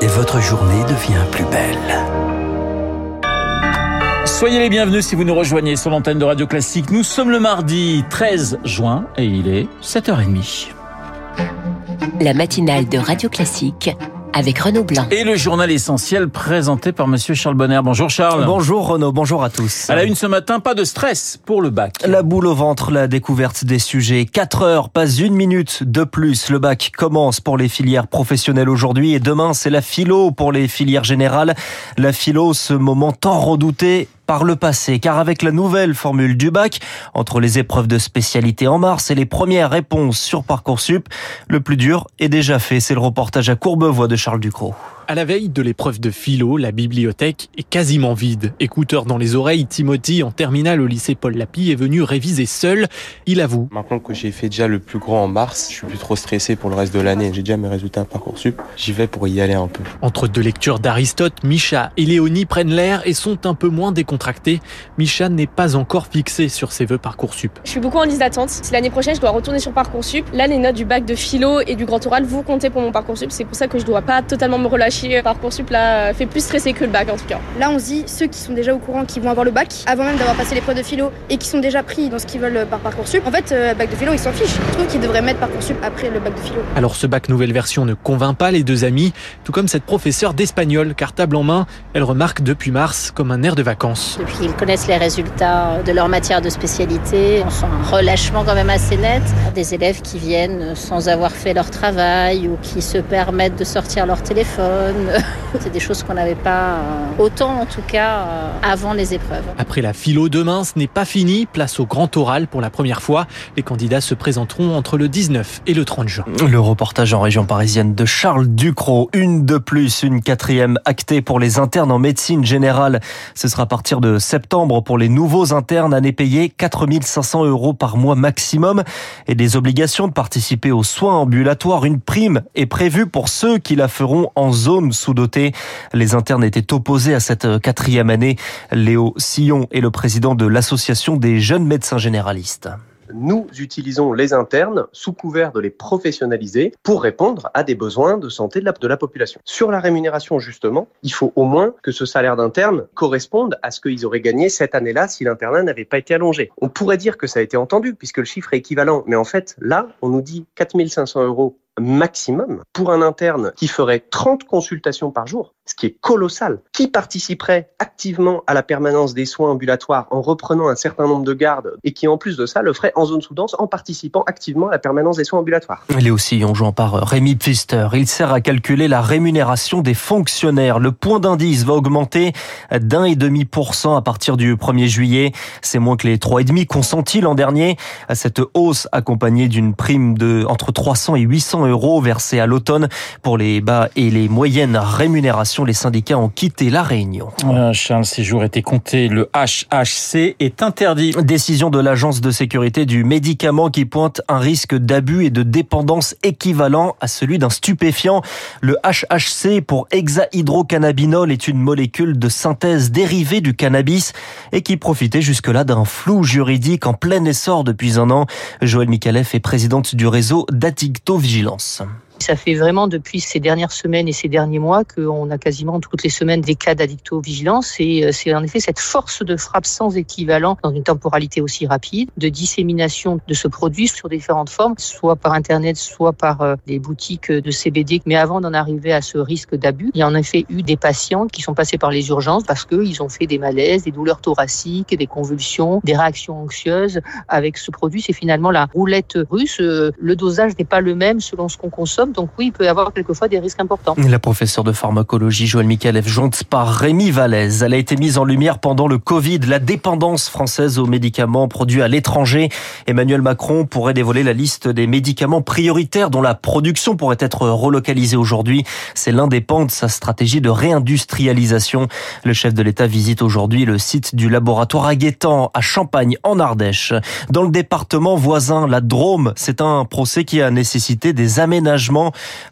et votre journée devient plus belle. Soyez les bienvenus si vous nous rejoignez sur l'antenne de Radio Classique. Nous sommes le mardi 13 juin et il est 7h30. La matinale de Radio Classique avec Renaud Blanc. Et le journal essentiel présenté par Monsieur Charles Bonner. Bonjour Charles. Bonjour Renaud, bonjour à tous. À la une ce matin, pas de stress pour le bac. La boule au ventre, la découverte des sujets. 4 heures, pas une minute de plus. Le bac commence pour les filières professionnelles aujourd'hui et demain c'est la philo pour les filières générales. La philo, ce moment tant redouté par le passé, car avec la nouvelle formule du bac, entre les épreuves de spécialité en mars et les premières réponses sur Parcoursup, le plus dur est déjà fait. C'est le reportage à Courbevoie de Charles Ducrot. À la veille de l'épreuve de philo, la bibliothèque est quasiment vide. Écouteur dans les oreilles, Timothy, en terminale au lycée Paul Lapie, est venu réviser seul. Il avoue. Maintenant que j'ai fait déjà le plus grand en mars, je suis plus trop stressé pour le reste de l'année. J'ai déjà mes résultats à Parcoursup. J'y vais pour y aller un peu. Entre deux lectures d'Aristote, Micha et Léonie prennent l'air et sont un peu moins décontractés. Micha n'est pas encore fixé sur ses vœux Parcoursup. Je suis beaucoup en liste d'attente. Si l'année prochaine je dois retourner sur Parcoursup, là les notes du bac de philo et du grand oral vont compter pour mon Parcoursup. C'est pour ça que je dois pas totalement me relâcher Parcoursup là fait plus stresser que le bac en tout cas. Là on se dit ceux qui sont déjà au courant qui vont avoir le bac avant même d'avoir passé l'épreuve de philo et qui sont déjà pris dans ce qu'ils veulent par Parcoursup. En fait euh, bac de philo ils s'en fichent. Je trouve qu'ils devraient mettre Parcoursup après le bac de philo. Alors ce bac nouvelle version ne convainc pas les deux amis, tout comme cette professeure d'espagnol car table en main, elle remarque depuis mars comme un air de vacances. Depuis qu'ils connaissent les résultats de leur matière de spécialité, on sent un relâchement quand même assez net. Des élèves qui viennent sans avoir fait leur travail ou qui se permettent de sortir leur téléphone. C'est des choses qu'on n'avait pas euh, autant en tout cas euh, avant les épreuves. Après la philo demain, ce n'est pas fini. Place au grand oral pour la première fois. Les candidats se présenteront entre le 19 et le 30 juin. Le reportage en région parisienne de Charles Ducrot. Une de plus, une quatrième actée pour les internes en médecine générale. Ce sera à partir de septembre pour les nouveaux internes, année payée 4500 euros par mois maximum et des obligations de participer aux soins ambulatoires. Une prime est prévue pour ceux qui la feront en zone sous-dotée. Les internes étaient opposés à cette quatrième année. Léo Sillon est le président de l'association des jeunes médecins généralistes nous utilisons les internes sous couvert de les professionnaliser pour répondre à des besoins de santé de la, de la population. Sur la rémunération, justement, il faut au moins que ce salaire d'interne corresponde à ce qu'ils auraient gagné cette année-là si l'internat n'avait pas été allongé. On pourrait dire que ça a été entendu puisque le chiffre est équivalent, mais en fait, là, on nous dit 4500 euros maximum pour un interne qui ferait 30 consultations par jour, ce qui est colossal, qui participerait activement à la permanence des soins ambulatoires en reprenant un certain nombre de gardes et qui en plus de ça le ferait en zone sous-dense en participant activement à la permanence des soins ambulatoires? Il est aussi en jouant par Rémi Pfister. Il sert à calculer la rémunération des fonctionnaires. Le point d'indice va augmenter d'un et demi pour cent à partir du 1er juillet. C'est moins que les trois et demi consentis l'an dernier. Cette hausse accompagnée d'une prime de entre 300 et 800 euros versés à l'automne pour les bas et les moyennes rémunérations. Les syndicats ont quitté la Réunion. Voilà, Charles, ces jours étaient comptés. Le HHC est interdit. Décision de l'Agence de sécurité du médicament qui pointe un risque d'abus et de dépendance équivalent à celui d'un stupéfiant. Le HHC pour hexahydrocannabinol est une molécule de synthèse dérivée du cannabis et qui profitait jusque-là d'un flou juridique en plein essor depuis un an. Joël Mikalev est présidente du réseau d'Addictovigilance. Ça fait vraiment depuis ces dernières semaines et ces derniers mois qu'on a quasiment toutes les semaines des cas d'addicto-vigilance et euh, c'est en effet cette force de frappe sans équivalent dans une temporalité aussi rapide de dissémination de ce produit sur différentes formes, soit par Internet, soit par euh, des boutiques de CBD. Mais avant d'en arriver à ce risque d'abus, il y a en effet eu des patients qui sont passés par les urgences parce qu'ils ont fait des malaises, des douleurs thoraciques, des convulsions, des réactions anxieuses avec ce produit. C'est finalement la roulette russe. Euh, le dosage n'est pas le même selon ce qu'on consomme. Donc oui, il peut y avoir quelquefois des risques importants. La professeure de pharmacologie Joël Mikalev, jointe par Rémi Vallès. Elle a été mise en lumière pendant le Covid, la dépendance française aux médicaments produits à l'étranger. Emmanuel Macron pourrait dévoiler la liste des médicaments prioritaires dont la production pourrait être relocalisée aujourd'hui. C'est l'un des pans de sa stratégie de réindustrialisation. Le chef de l'État visite aujourd'hui le site du laboratoire Aguetan à Champagne en Ardèche. Dans le département voisin, la Drôme, c'est un procès qui a nécessité des aménagements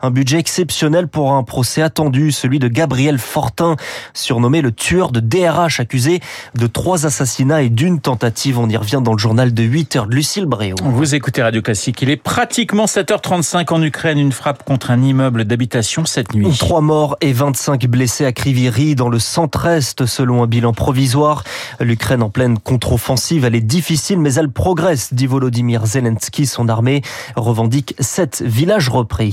Un budget exceptionnel pour un procès attendu, celui de Gabriel Fortin, surnommé le tueur de DRH, accusé de trois assassinats et d'une tentative. On y revient dans le journal de 8 heures de Lucille Bréau. Vous écoutez Radio Classique. Il est pratiquement 7h35 en Ukraine. Une frappe contre un immeuble d'habitation cette nuit. Trois morts et 25 blessés à Kriviri dans le centre-est selon un bilan provisoire. L'Ukraine en pleine contre-offensive, elle est difficile mais elle progresse, dit Volodymyr Zelensky. Son armée revendique sept villages repris.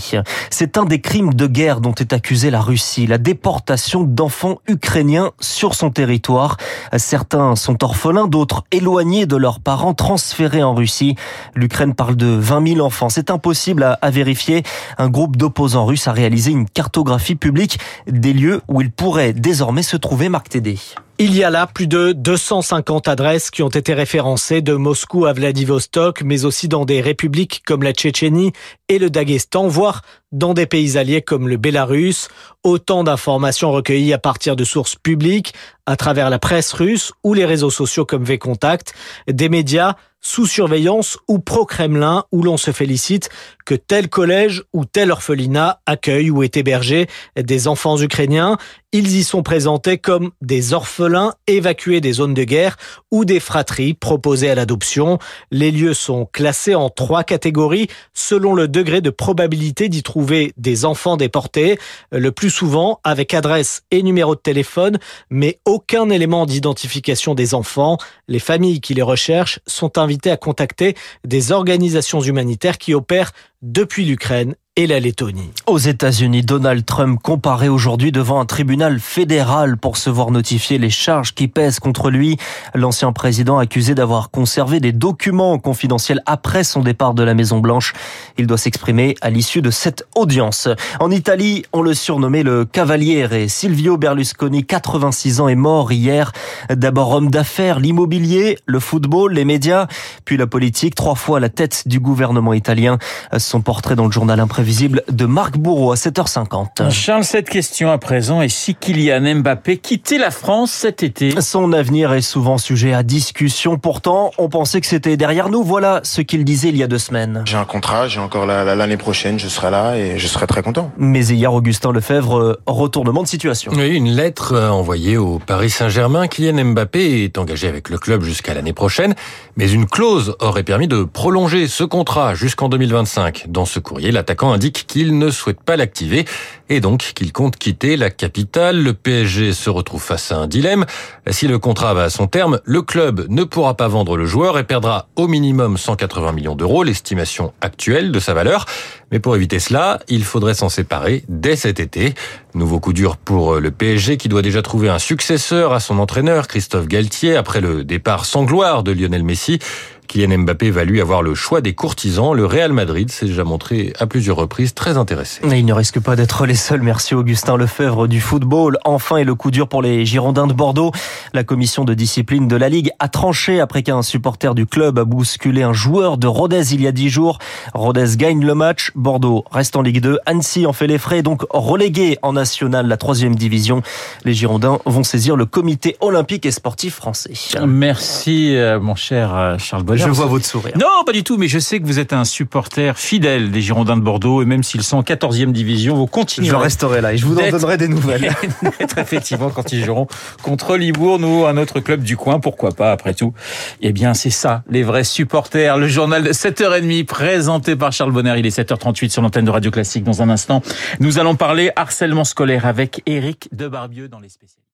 C'est un des crimes de guerre dont est accusée la Russie, la déportation d'enfants ukrainiens sur son territoire. Certains sont orphelins, d'autres éloignés de leurs parents, transférés en Russie. L'Ukraine parle de 20 000 enfants. C'est impossible à, vérifier. Un groupe d'opposants russes a réalisé une cartographie publique des lieux où ils pourraient désormais se trouver. Marc Tédé. Il y a là plus de 250 adresses qui ont été référencées de Moscou à Vladivostok, mais aussi dans des républiques comme la Tchétchénie et le Daghestan, voire dans des pays alliés comme le Bélarus. Autant d'informations recueillies à partir de sources publiques, à travers la presse russe ou les réseaux sociaux comme V-Contact, des médias sous surveillance ou pro-Kremlin où l'on se félicite que tel collège ou tel orphelinat accueille ou est hébergé des enfants ukrainiens. Ils y sont présentés comme des orphelins évacués des zones de guerre ou des fratries proposées à l'adoption. Les lieux sont classés en trois catégories selon le degré de probabilité d'y trouver des enfants déportés, le plus souvent avec adresse et numéro de téléphone, mais aucun élément d'identification des enfants. Les familles qui les recherchent sont invitées à contacter des organisations humanitaires qui opèrent depuis l'Ukraine et la Lettonie. Aux États-Unis, Donald Trump comparé aujourd'hui devant un tribunal fédéral pour se voir notifier les charges qui pèsent contre lui. L'ancien président accusé d'avoir conservé des documents confidentiels après son départ de la Maison Blanche. Il doit s'exprimer à l'issue de cette audience. En Italie, on le surnommait le Cavalier et Silvio Berlusconi, 86 ans, est mort hier. D'abord homme d'affaires, l'immobilier, le football, les médias, puis la politique, trois fois à la tête du gouvernement italien. Son portrait dans le journal imprévisible de Marc Bourreau à 7h50. Charles, cette question à présent est si Kylian Mbappé quittait la France cet été? Son avenir est souvent sujet à discussion. Pourtant, on pensait que c'était derrière nous. Voilà ce qu'il disait il y a deux semaines. J'ai un contrat, j'ai encore l'année prochaine, je serai là et je serai très content. Mais hier, Augustin Lefebvre, retournement de situation. Oui, une lettre envoyée au Paris Saint-Germain. Kylian Mbappé est engagé avec le club jusqu'à l'année prochaine, mais une clause aurait permis de prolonger ce contrat jusqu'en 2025. Dans ce courrier, l'attaquant indique qu'il ne souhaite pas l'activer et donc qu'il compte quitter la capitale. Le PSG se retrouve face à un dilemme. Si le contrat va à son terme, le club ne pourra pas vendre le joueur et perdra au minimum 180 millions d'euros, l'estimation actuelle de sa valeur. Mais pour éviter cela, il faudrait s'en séparer dès cet été. Nouveau coup dur pour le PSG qui doit déjà trouver un successeur à son entraîneur Christophe Galtier après le départ sans gloire de Lionel Messi. Kylian Mbappé va lui avoir le choix des courtisans. Le Real Madrid s'est déjà montré à plusieurs reprises très intéressé. Et il ne risque pas d'être les seuls. Merci Augustin Lefebvre du football. Enfin, et le coup dur pour les Girondins de Bordeaux. La commission de discipline de la Ligue a tranché après qu'un supporter du club a bousculé un joueur de Rodez il y a dix jours. Rodez gagne le match. Bordeaux reste en Ligue 2. Annecy en fait les frais, donc relégué en national, la troisième division. Les Girondins vont saisir le comité olympique et sportif français. Merci, mon cher Charles Je vois votre sourire. Non, pas du tout, mais je sais que vous êtes un supporter fidèle des Girondins de Bordeaux et même s'ils sont en 14e division, vous continuerez. Je resterai là et je vous en donnerai des nouvelles. Effectivement quand ils joueront contre Libourne ou un autre club du coin, pourquoi pas après tout. Eh bien, c'est ça, les vrais supporters. Le journal de 7h30 présenté par Charles Bonner. Il est 7h38 sur l'antenne de Radio Classique. Dans un instant, nous allons parler harcèlement scolaire avec Éric Debarbieux dans les spécialistes.